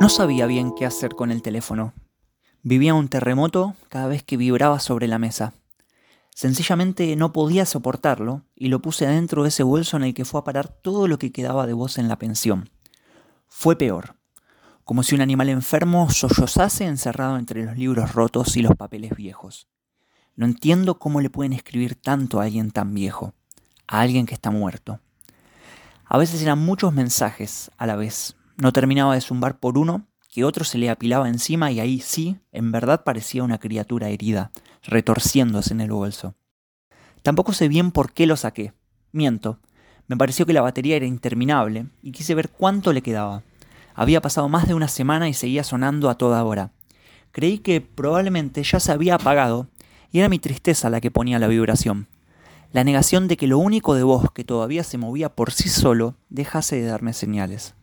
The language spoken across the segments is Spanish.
No sabía bien qué hacer con el teléfono. Vivía un terremoto cada vez que vibraba sobre la mesa. Sencillamente no podía soportarlo y lo puse adentro de ese bolso en el que fue a parar todo lo que quedaba de voz en la pensión. Fue peor, como si un animal enfermo sollozase encerrado entre los libros rotos y los papeles viejos. No entiendo cómo le pueden escribir tanto a alguien tan viejo, a alguien que está muerto. A veces eran muchos mensajes a la vez, no terminaba de zumbar por uno, que otro se le apilaba encima y ahí sí, en verdad parecía una criatura herida, retorciéndose en el bolso. Tampoco sé bien por qué lo saqué. Miento. Me pareció que la batería era interminable y quise ver cuánto le quedaba. Había pasado más de una semana y seguía sonando a toda hora. Creí que probablemente ya se había apagado y era mi tristeza la que ponía la vibración. La negación de que lo único de vos que todavía se movía por sí solo dejase de darme señales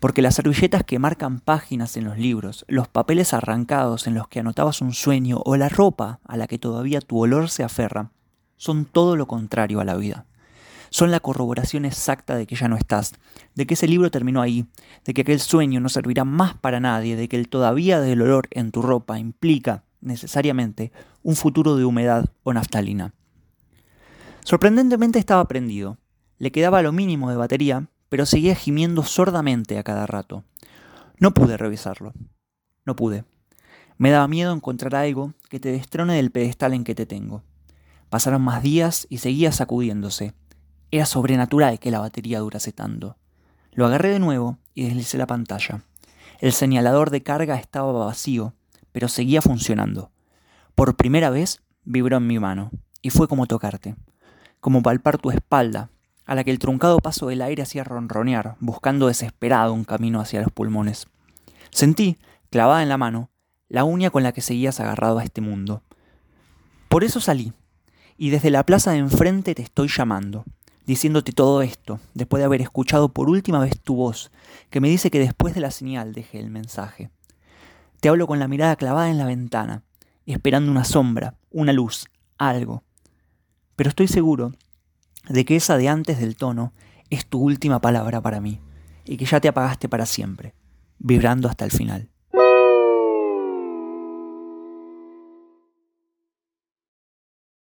porque las servilletas que marcan páginas en los libros, los papeles arrancados en los que anotabas un sueño o la ropa a la que todavía tu olor se aferra, son todo lo contrario a la vida. Son la corroboración exacta de que ya no estás, de que ese libro terminó ahí, de que aquel sueño no servirá más para nadie, de que el todavía del olor en tu ropa implica, necesariamente, un futuro de humedad o naftalina. Sorprendentemente estaba prendido. Le quedaba lo mínimo de batería pero seguía gimiendo sordamente a cada rato. No pude revisarlo. No pude. Me daba miedo encontrar algo que te destrone del pedestal en que te tengo. Pasaron más días y seguía sacudiéndose. Era sobrenatural que la batería durase tanto. Lo agarré de nuevo y deslicé la pantalla. El señalador de carga estaba vacío, pero seguía funcionando. Por primera vez vibró en mi mano, y fue como tocarte, como palpar tu espalda, a la que el truncado paso del aire hacía ronronear, buscando desesperado un camino hacia los pulmones. Sentí, clavada en la mano, la uña con la que seguías agarrado a este mundo. Por eso salí, y desde la plaza de enfrente te estoy llamando, diciéndote todo esto, después de haber escuchado por última vez tu voz, que me dice que después de la señal deje el mensaje. Te hablo con la mirada clavada en la ventana, esperando una sombra, una luz, algo. Pero estoy seguro de que esa de antes del tono es tu última palabra para mí y que ya te apagaste para siempre, vibrando hasta el final.